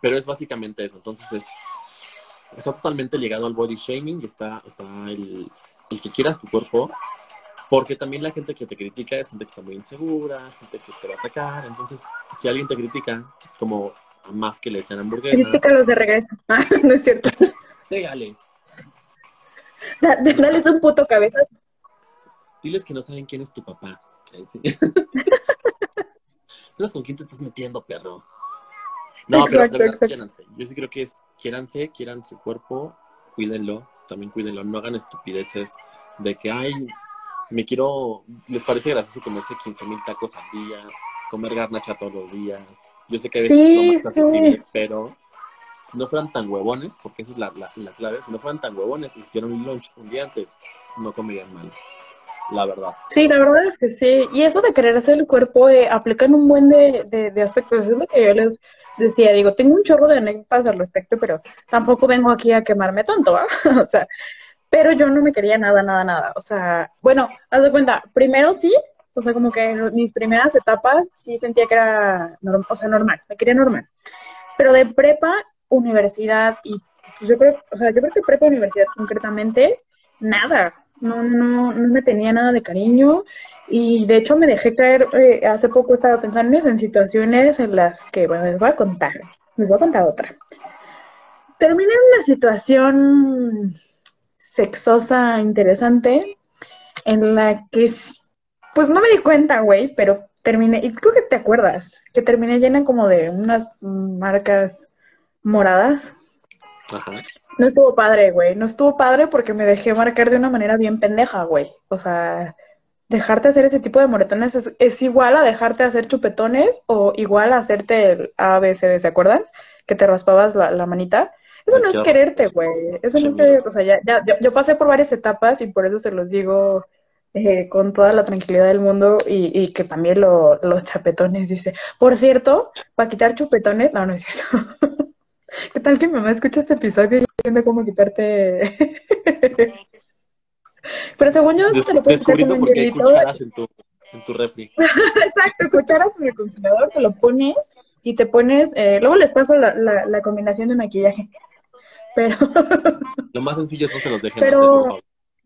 Pero es básicamente eso. Entonces es está totalmente ligado al body shaming y está, está el, el que quieras tu cuerpo, porque también la gente que te critica es gente que está muy insegura, gente que te va a atacar. Entonces, si alguien te critica, como más que le sean hamburguesas. Críticalos de regreso. [LAUGHS] Ah, no es cierto. Dégales. dales un puto cabezazo. Diles que no saben quién es tu papá. ¿Sí? [LAUGHS] ¿Sabes con quién te estás metiendo, perro? No, pero quiéranse. Yo sí creo que es quiéranse, quieran su cuerpo, cuídenlo, también cuídenlo, no hagan estupideces de que, ay, me quiero, les parece gracioso comerse 15 mil tacos al día, comer garnacha todos los días. Yo sé que a veces sí, no más accesible, pero si no fueran tan huevones, porque esa es la, la, clave, si no fueran tan huevones, hicieron un lunch un día antes, no comerían mal la verdad. Sí, la verdad es que sí. Y eso de querer hacer el cuerpo eh, aplican un buen de, de, de, aspectos. Es lo que yo les decía. Digo, tengo un chorro de anécdotas al respecto, pero tampoco vengo aquí a quemarme tanto, ¿va? [LAUGHS] o sea, pero yo no me quería nada, nada, nada. O sea, bueno, haz de cuenta, primero sí, o sea, como que en mis primeras etapas sí sentía que era, o sea, normal, me quería normal. Pero de prepa, universidad y pues yo creo, o sea, yo creo que prepa, universidad concretamente, nada no, no, no me tenía nada de cariño y de hecho me dejé caer, eh, hace poco estaba pensando en situaciones en las que, bueno, les voy a contar, les voy a contar otra. Terminé en una situación sexosa interesante en la que, pues no me di cuenta, güey, pero terminé, y creo que te acuerdas, que terminé llena como de unas marcas moradas. Ajá. No estuvo padre, güey. No estuvo padre porque me dejé marcar de una manera bien pendeja, güey. O sea, dejarte hacer ese tipo de moretones es, igual a dejarte hacer chupetones o igual a hacerte el ABCD, ¿se acuerdan? Que te raspabas la, manita. Eso no es quererte, güey. Eso no es quererte. O sea, ya, ya, yo, pasé por varias etapas y por eso se los digo eh, con toda la tranquilidad del mundo y, y que también lo, los chapetones, dice. Por cierto, para quitar chupetones, no, no es cierto. [LAUGHS] ¿Qué tal que mi mamá escucha este episodio y entiende cómo quitarte? [LAUGHS] Pero según yo, se lo puedes quitar con un cucharas en tu, en tu refri. [LAUGHS] Exacto, cucharas en el congelador, te lo pones y te pones, eh, luego les paso la, la, la combinación de maquillaje. Pero. Lo más sencillo es no se los dejen Pero- hacer,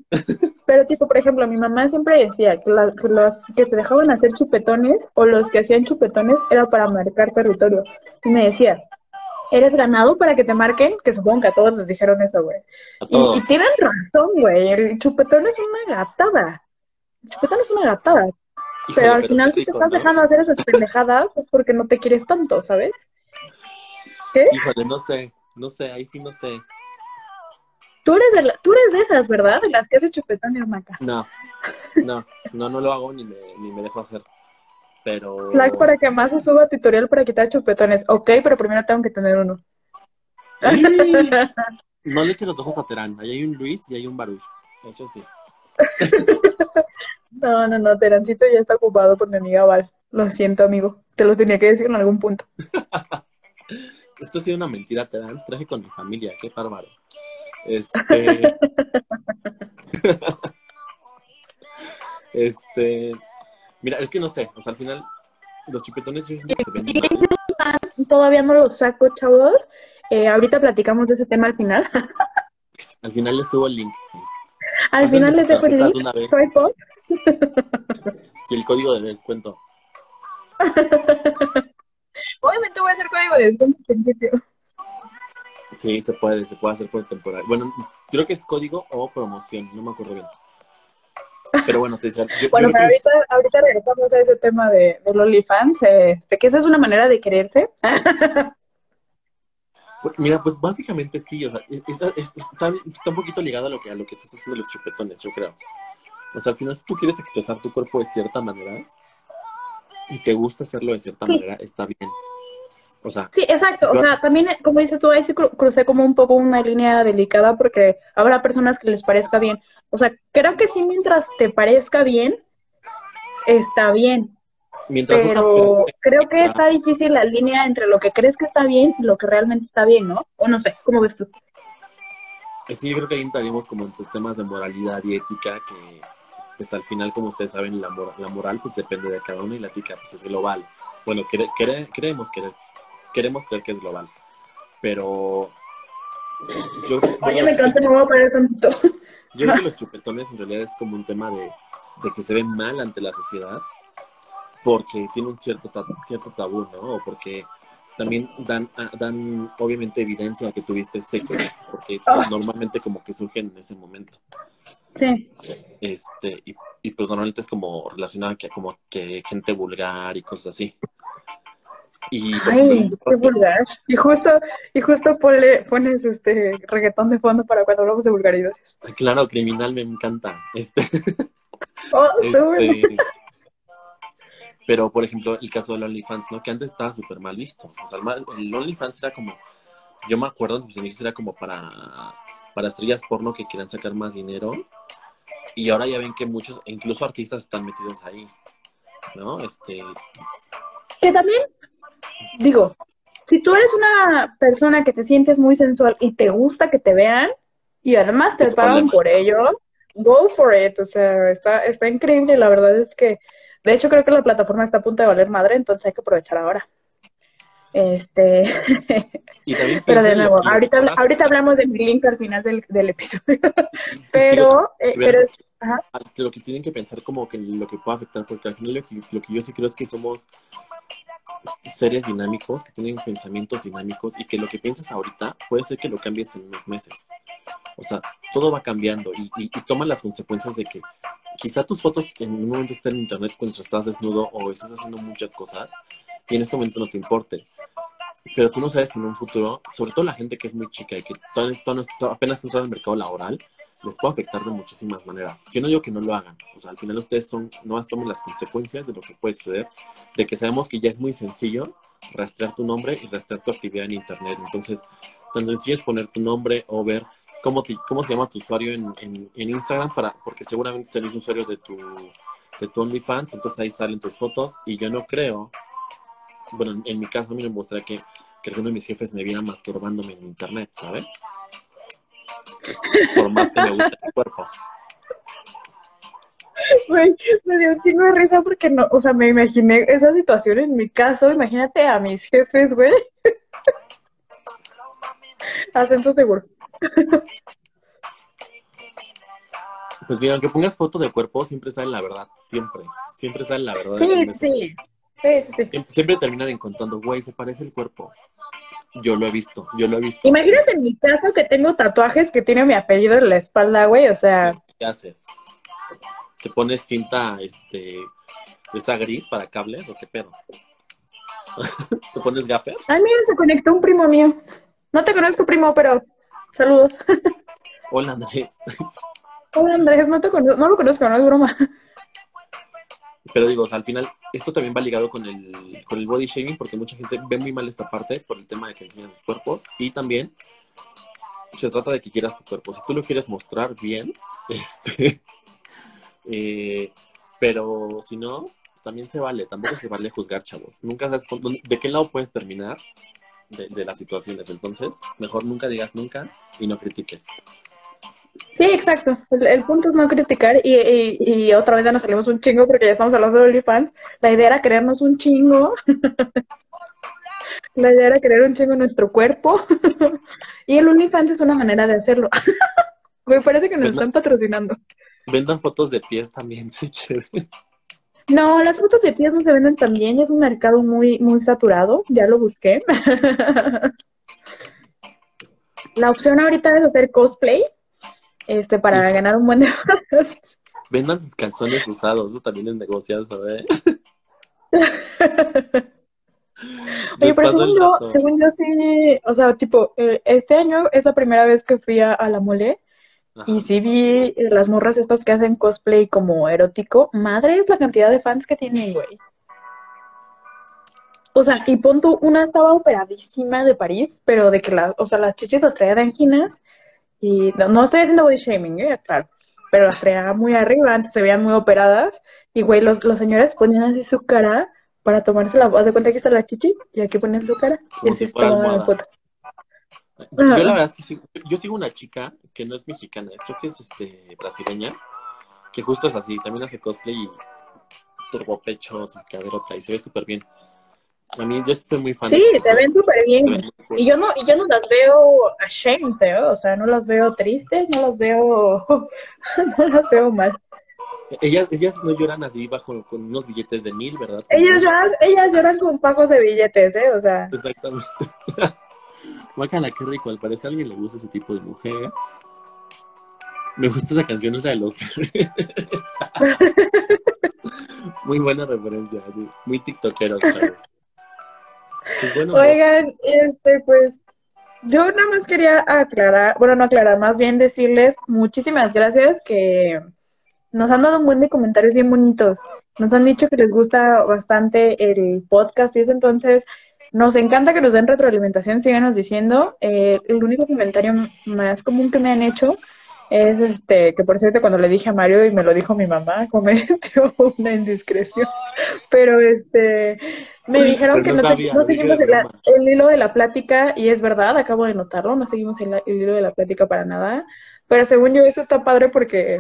por favor. Pero tipo, por ejemplo, mi mamá siempre decía que, la- que los que se dejaban hacer chupetones o los que hacían chupetones era para marcar territorio. Y me decía, ¿eres ganado para que te marquen? Que supongo que a todos les dijeron eso, güey. Y, tienen razón, güey. El chupetón es una gatada. El chupetón es una gatada. Híjole, Pero al final, si te estás ¿no? dejando hacer esas pendejadas, es porque no te quieres tanto, ¿sabes? ¿Qué? Híjole, no sé, no sé, ahí sí no sé. Tú eres de, la- tú eres de esas, ¿verdad? De las que hace chupetones, Maca. No, no, no, no lo hago ni me, ni me dejo hacer. Pero. Like para que más suba tutorial para quitar chupetones. Ok, pero primero tengo que tener uno. No le eches los ojos a Terán. Ahí hay un Luis y hay un Baruch. De hecho, sí. [LAUGHS] No, no, no, Terancito ya está ocupado por mi amiga Val. Lo siento, amigo. Te lo tenía que decir en algún punto. [LAUGHS] Esto ha sido una mentira, Terán. Traje con mi familia. Qué bárbaro. Este. este. Mira, es que no sé. O sea, al final, los chupetones yo se ven mal. Todavía no lo saco, chavos. Eh, ahorita platicamos de ese tema al final. [LAUGHS] Al final les subo el link. al Pásenme final les dejo el link. Soy pop. [LAUGHS] y el código de descuento. [LAUGHS] Obviamente voy a hacer código de descuento al principio. Sí, se puede, se puede hacer por temporada. Bueno, creo que es código o promoción, no me acuerdo bien. Pero bueno, te decía, yo- Bueno, pero que- ahorita, ahorita regresamos a ese tema de, del OnlyFans, eh, de que esa es una manera de quererse. Pues, Mira, pues básicamente sí, o sea, es- es- es- está, está un poquito ligado a lo que a lo que tú estás haciendo los chupetones, yo creo. O sea, al final si tú quieres expresar tu cuerpo de cierta manera y te gusta hacerlo de cierta Sí. manera, está bien. O sea, Sí, exacto. O sea, también, eh, como dices tú, ahí sí cru- crucé como un poco una línea delicada porque habrá personas que les parezca bien. O sea, creo que sí, mientras te parezca bien, está bien. mientras no te Pero creo que está difícil la línea entre lo que crees que está bien y lo que realmente está bien, ¿no? O no sé, ¿cómo ves tú? sí, yo creo que ahí entraríamos como entre temas de moralidad y ética que pues al final, como ustedes saben, la, mor- la moral pues depende de cada uno y la ética pues es global. Bueno, cre- cre- creemos, que queremos creer que es global, pero yo, Oye, me cansé, me voy a parar tantito. Yo creo que [LAUGHS] los chupetones en realidad es como un tema de, de que se ven mal ante la sociedad porque tiene un cierto, cierto tabú, ¿no? O porque también dan, ah, dan obviamente evidencia de que tuviste sexo, porque Ah. normalmente como que surgen en ese momento. Sí. Este, y, y pues normalmente es como relacionado a que como que gente vulgar y cosas así. Y Ay, ejemplo, qué vulgar. Y justo, y justo ponle, pones este reggaetón de fondo para cuando hablamos de vulgaridades. claro, criminal me encanta. Este, [LAUGHS] Oh. Este, pero, por ejemplo, el caso del OnlyFans, ¿no? Que antes estaba súper mal visto. O sea, el OnlyFans era como, yo me acuerdo, en sus inicios era como para, para estrellas porno que quieran sacar más dinero. Y ahora ya ven que muchos, incluso artistas están metidos ahí, ¿no? Este, Que también, digo, si tú eres una persona que te sientes muy sensual y te gusta que te vean y además te pagan por ello, go for it. O sea, está, está increíble. La verdad es que, de hecho, creo que la plataforma está a punto de valer madre, entonces hay que aprovechar ahora. Este, [LAUGHS] y [LAUGHS] pero de nuevo, ahorita, ahorita hablamos de mi link al final del, del episodio. [LAUGHS] Pero, eh, Pero- pero, ajá, lo que tienen que pensar como que lo que puede afectar, porque al final lo que, lo que yo sí creo es que somos seres dinámicos, que tienen pensamientos dinámicos y que lo que piensas ahorita puede ser que lo cambies en unos meses. O sea, todo va cambiando y, y, y toma las consecuencias de que quizá tus fotos en un momento estén en internet cuando estás desnudo o estás haciendo muchas cosas y en este momento no te importe. Pero tú no sabes en un futuro, sobre todo la gente que es muy chica y que apenas está en el mercado laboral, les puede afectar de muchísimas maneras. Yo no digo que no lo hagan. O sea, al final ustedes son, no tomen las consecuencias de lo que puede suceder, de que sabemos que ya es muy sencillo rastrear tu nombre y rastrear tu actividad en internet. Entonces, tan sencillo es poner tu nombre o ver cómo, cómo se llama tu usuario en, en, Instagram, para, porque seguramente es el mismo usuario de tu, de tu OnlyFans, entonces ahí salen tus fotos y yo no creo, bueno, en, mi caso a mí me gustaría que, que alguno de mis jefes me viera masturbándome en internet, ¿sabes? Por más que me guste el cuerpo. Güey, me dio un chingo de risa porque no, o sea, me imaginé esa situación en mi caso. Imagínate a mis jefes, güey. Acento seguro. Pues mira, aunque pongas foto de cuerpo, siempre sale la verdad. Siempre. Siempre sale la verdad. Sí, sí. Sí, sí, Siempre, terminan encontrando, güey, se parece el cuerpo. Yo lo he visto, yo lo he visto. Imagínate en mi caso que tengo tatuajes que tiene mi apellido en la espalda, güey, o sea. ¿Qué haces? ¿Te pones cinta, este, esa gris para cables o qué pedo? [LAUGHS] ¿Te pones gaffer? Ay, mira, se conectó un primo mío. No te conozco, primo, pero saludos. [LAUGHS] Hola, Andrés. [LAUGHS] Hola, Andrés, no, te conozco, no lo conozco, no es broma. Pero digo, al final, esto también va ligado con el, con el body shaming, porque mucha gente ve muy mal esta parte por el tema de que enseñan sus cuerpos. Y también se trata de que quieras tu cuerpo. Si tú lo quieres mostrar bien, [LAUGHS] este, eh, pero si no, pues también se vale, tampoco se vale juzgar, chavos. Nunca sabes de qué lado puedes terminar de, las situaciones. Entonces, mejor nunca digas nunca y no critiques. Sí, exacto. El, punto es no criticar y, y, otra vez ya nos salimos un chingo porque ya estamos hablando de OnlyFans. La idea era creernos un chingo. [LAUGHS] La idea era creer un chingo en nuestro cuerpo. [LAUGHS] y el OnlyFans es una manera de hacerlo. [LAUGHS] Me parece que nos están patrocinando. Vendan fotos de pies también, sí, chévere. No, las fotos de pies no se venden tan bien, es un mercado muy, muy saturado, ya lo busqué. La opción ahorita es hacer cosplay, este, para ganar un buen de [LAUGHS] Vendan sus calzones usados, eso también es negociado, ¿sabes? [LAUGHS] Oye, pero según yo, según yo sí, o sea, tipo, eh, este año es la primera vez que fui a la mole y sí vi las morras estas que hacen cosplay como erótico. Madre es la cantidad de fans que tienen, güey. O sea, y punto, una estaba operadísima de París, pero de que las, o sea, las chichis las traía de anginas. Y no, estoy haciendo body shaming, ¿eh? claro. Pero las traía muy arriba, antes se veían muy operadas. Y, güey, los, los señores ponían así su cara para tomarse la voz. de cuenta que está la chichi y aquí ponen su cara. y así la foto. Yo la verdad es que sigo, yo sigo una chica que no es mexicana, creo que es este brasileña, que justo es así, también hace cosplay y turbopechos y caderota y se ve súper bien. A mí yo estoy muy fan. Sí, se ven súper bien. Y yo no, y yo no las veo ashamed, ¿eh? o sea, no las veo tristes, no las veo, [LAUGHS] no las veo mal. Ellas, ellas no lloran así bajo con unos billetes de mil, ¿verdad? Ellas lloran, ellas lloran con pagos de billetes, ¿eh? O sea. Exactamente. [LAUGHS] Guacala, qué rico. Al parecer a alguien le gusta ese tipo de mujer. Me gusta esa canción, esa de los [LAUGHS] Muy buena referencia, así. Muy tiktokero, ¿sabes? Pues Oigan, este, pues, yo nada más quería aclarar, bueno, no aclarar, más bien decirles muchísimas gracias que nos han dado un buen de comentarios bien bonitos. Nos han dicho que les gusta bastante el podcast y eso, entonces nos encanta que nos den retroalimentación, síganos diciendo. Eh, el único comentario más común que me han hecho es este, que por cierto cuando le dije a Mario y me lo dijo mi mamá, [LAUGHS] cometió una indiscreción. Pero este me dijeron que no, seguimos el, hilo de la plática, y es verdad, acabo de notarlo, no seguimos el, el hilo de la plática para nada. Pero según yo, eso está padre porque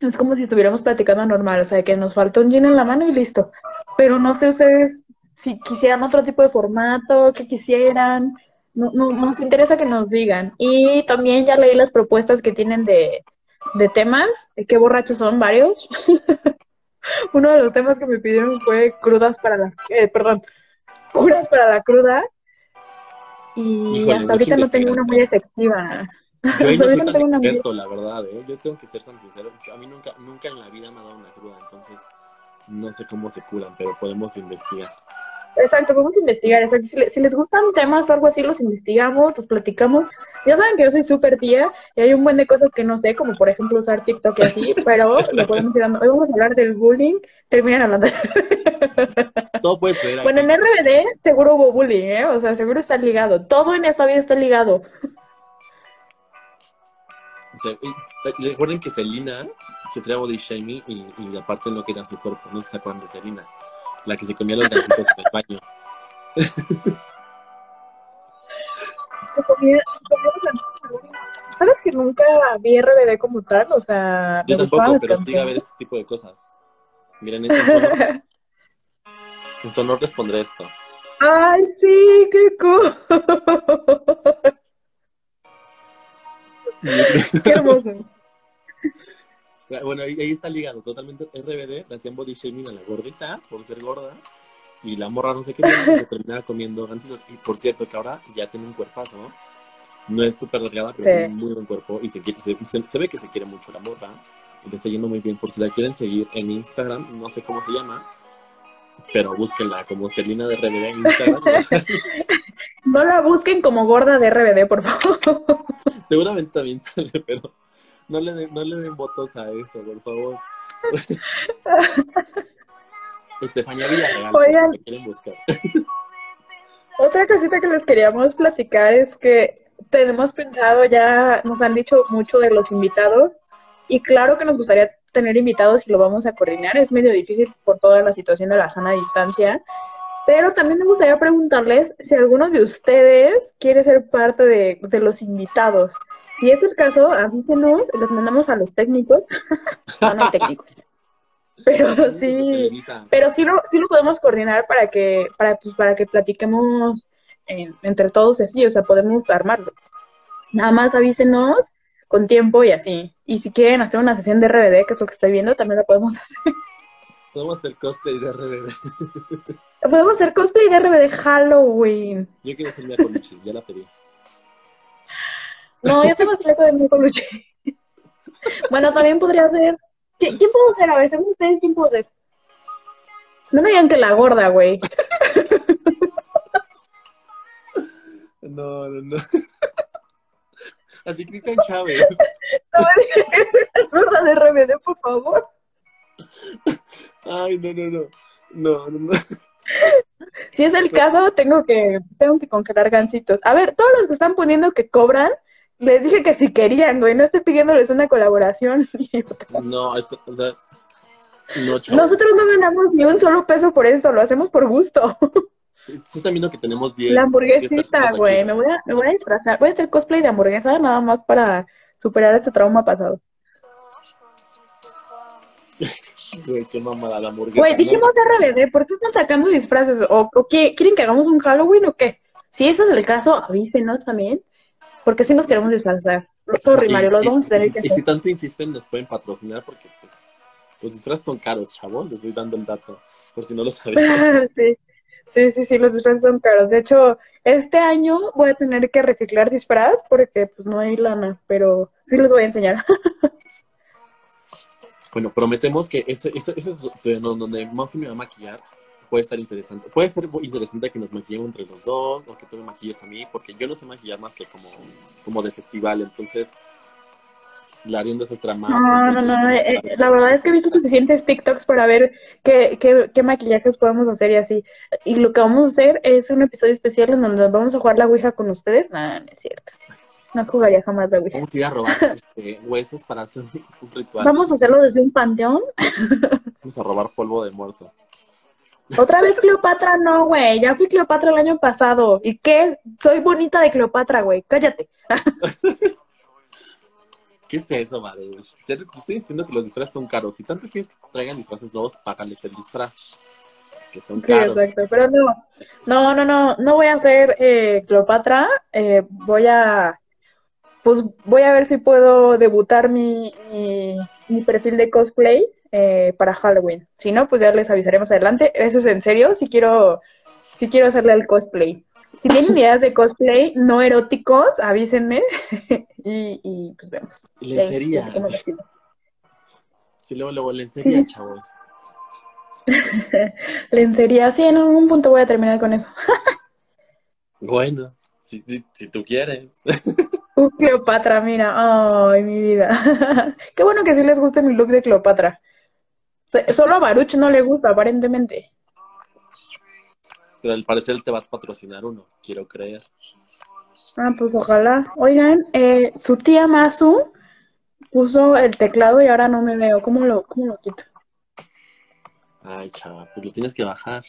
es como si estuviéramos platicando normal, o sea, que nos falta un gin en la mano y listo. Pero no sé ustedes si quisieran otro tipo de formato, que quisieran, no, no, nos interesa que nos digan. Y también ya leí las propuestas que tienen de, de temas, qué borrachos son varios. [LAUGHS] Uno de los temas que me pidieron fue crudas para la, eh, perdón, curas para la cruda. Y hasta ahorita no tengo una muy efectiva. Yo [LAUGHS] no soy tan experto, la verdad, ¿eh? Yo tengo que ser tan sincero. A mí nunca, nunca en la vida me ha dado una cruda, entonces no sé cómo se curan, pero podemos investigar. Exacto, vamos a investigar. Si, les gustan temas o algo así, los investigamos, los platicamos. Ya saben que yo soy súper tía y hay un buen de cosas que no sé, como por ejemplo usar TikTok y así, [LAUGHS] pero lo podemos ir dando. Hoy vamos a hablar del bullying. Terminan hablando. Todo puede ser. Bueno, en RBD seguro hubo bullying, ¿eh? O sea, seguro está ligado. Todo en esta vida está ligado. recuerden que Selina se trae body shaming y, y aparte no queda su cuerpo. No se acuerdan de Selina, la que se comía los gansitos en el baño. se comía, se comía los gansitos en el baño. ¿Sabes que nunca vi RBD como tal? O sea, yo tampoco, pero sí a ver ese tipo de cosas. Miren, en sonor, [LAUGHS] en sonor respondré esto. ¡Ay, sí! ¡Qué cool! [LAUGHS] ¡Qué hermoso! Bueno, ahí, está ligado totalmente RBD, le hacían body shaming a la gordita por ser gorda y la morra no sé qué, se terminaba comiendo gansitos. Y por cierto, que ahora ya tiene un cuerpazo, ¿no? No es súper delgada, pero tiene un muy buen cuerpo y se, se, se, ve que se quiere mucho la morra. Y le está yendo muy bien. Por si la quieren seguir en Instagram, no sé cómo se llama, pero búsquenla como Celina de RBD en Instagram. [LAUGHS] no la busquen como gorda de RBD, por favor. Seguramente también sale, pero no le, den, no le den votos a eso, por favor. [LAUGHS] Estefanía Villarreal, Oigan, quieren buscar. [LAUGHS] Otra cosita que les queríamos platicar es que tenemos pensado ya, nos han dicho mucho de los invitados y claro que nos gustaría tener invitados y lo vamos a coordinar. Es medio difícil por toda la situación de la sana distancia. Pero también me gustaría preguntarles si alguno de ustedes quiere ser parte de, de los invitados. Si es el caso, avísenos, los mandamos a los técnicos. [LAUGHS] no, no técnicos. Pero sí, pero sí lo, sí lo podemos coordinar para que, para, pues, para que platiquemos entre todos así, o sea, podemos armarlo. Nada más avísenos con tiempo y así. Y si quieren hacer una sesión de RBD, que es lo que estoy viendo, también lo podemos [LAUGHS] hacer. Podemos hacer cosplay de RBD. Podemos hacer cosplay de RBD Halloween. Yo quiero ser con Colucci, ya la pedí. No, yo tengo el fleco de mi Colucci. bueno, también podría ser. ¿Quién puedo ser? A ver, según ustedes, ¿quién puedo ser? No me digan que la gorda, güey. no, no, no. Así Cristian Chávez. No [LAUGHS] me digan la gorda de RBD, por favor. Ay, no, no, no. No, no, no. Si es el caso, tengo que, tengo que congelar gancitos. A ver, todos los que están poniendo que cobran, les dije que si querían, güey, no estoy pidiéndoles una colaboración. [LAUGHS] no, esto, o sea, no, Nosotros no ganamos ni un solo peso por esto, lo hacemos por gusto. Sí, están viendo que tenemos 10. La hamburguesita, güey, me, voy a, me voy a disfrazar. Voy a hacer cosplay de hamburguesa nada más para superar este trauma pasado. [LAUGHS] Güey, qué mamada la hamburguesa. Güey, dijimos RBD, ¿por qué están sacando disfraces? ¿O, qué? ¿Quieren que hagamos un Halloween o qué? Si eso es el caso, avísenos también, porque si nos queremos disfrazar. Sorry, Mario, los vamos a tener que Y si tanto insisten, nos pueden patrocinar porque pues, los disfraces son caros, chavos. Les voy dando el dato, por si no lo sabían. sí. sí, sí, sí, los disfraces son caros. De hecho, este año voy a tener que reciclar disfraz porque pues no hay lana, pero sí los voy a enseñar. Bueno, prometemos que ese, ese, ese donde Muffy me va a maquillar puede estar interesante. Puede ser interesante que nos maquillemos entre los dos o que tú me maquilles a mí, porque yo no sé maquillar más que como, como de festival, entonces la harían ese trama. No, no, no, eh, eh, la verdad es que he visto suficientes TikToks para ver qué, qué, qué, maquillajes podemos hacer y así. Y lo que vamos a hacer es un episodio especial en donde vamos a jugar la Ouija con ustedes. No, no es cierto. No jugaría jamás la Ouija. Vamos a ir a robar [LAUGHS] este, huesos para hacer un ritual. Vamos a hacerlo desde un panteón. [LAUGHS] Vamos a robar polvo de muerto. Otra vez Cleopatra, no, güey. Ya fui Cleopatra el año pasado. ¿Y qué? Soy bonita de Cleopatra, güey. Cállate. [LAUGHS] ¿Qué es eso, madre? Estoy diciendo que los disfraces son caros. Si tanto quieres que traigan disfraces nuevos, págales el disfraz. Que son caros. Sí, exacto. Pero no, no, no, no. No voy a hacer eh, Cleopatra. Eh, voy a pues voy a ver si puedo debutar mi, mi, perfil de cosplay eh, para Halloween. Si no, pues ya les avisaremos adelante. Eso es en serio, si quiero, si quiero hacerle el cosplay. Si tienen ideas de cosplay no eróticos, avísenme [LAUGHS] y, y, pues vemos. Lencería. Sí, luego, luego, lencería, chavos. [LAUGHS] lencería, sí, en algún punto voy a terminar con eso. [LAUGHS] bueno, si, si tú quieres. Uh, Cleopatra, mira, ay, mi vida. Qué bueno que sí les guste mi look de Cleopatra. Solo a Baruch no le gusta, aparentemente. Pero al parecer te vas a patrocinar uno, quiero creer. Ah, pues ojalá. Oigan, eh, su tía Masu puso el teclado y ahora no me veo. ¿Cómo lo, cómo lo quito? Ay, chava, pues lo tienes que bajar.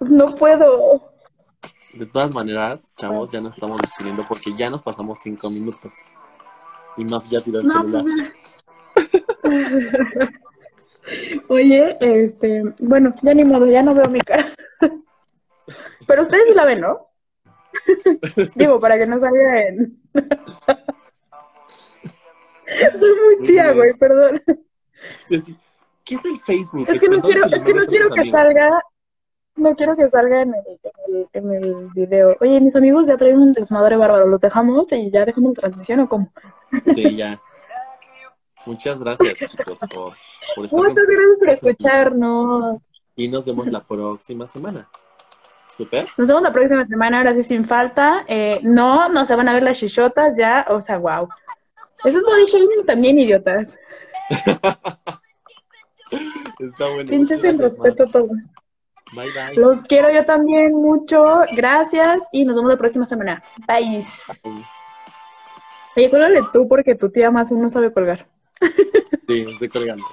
No puedo. De todas maneras, chavos, ya nos estamos despidiendo porque ya nos pasamos cinco minutos. Y más ya tiró el No, celular. pues, [LAUGHS] Oye, este, bueno, ya ni modo, ya no veo mi cara. Pero ustedes sí la ven, ¿no? [LAUGHS] Digo, para que no salga en. [LAUGHS] Soy muy tía, güey, perdón. ¿Qué es el Facebook? Es que no quiero, es que no quiero que salga, no quiero que salga en el, en el, en el video. Oye, mis amigos ya traen un desmadre bárbaro, ¿los dejamos y ya dejamos la transmisión o cómo? Sí, ya. Muchas gracias, chicos, por, por estar Muchas gracias por escucharnos. Y nos vemos la próxima semana. ¿Super? Nos vemos la próxima semana, ahora sí sin falta. Eh, no, no se van a ver las chichotas ya, o sea, wow. Eso es body shaming también, idiotas. [LAUGHS] Está bueno. Pinches gracias, respeto a todos. Bye, bye. Los quiero yo también mucho. Gracias y nos vemos la próxima semana. Bye. Bye. Oye, cuélgale tú porque tu tía más uno sabe colgar. Sí, estoy colgando.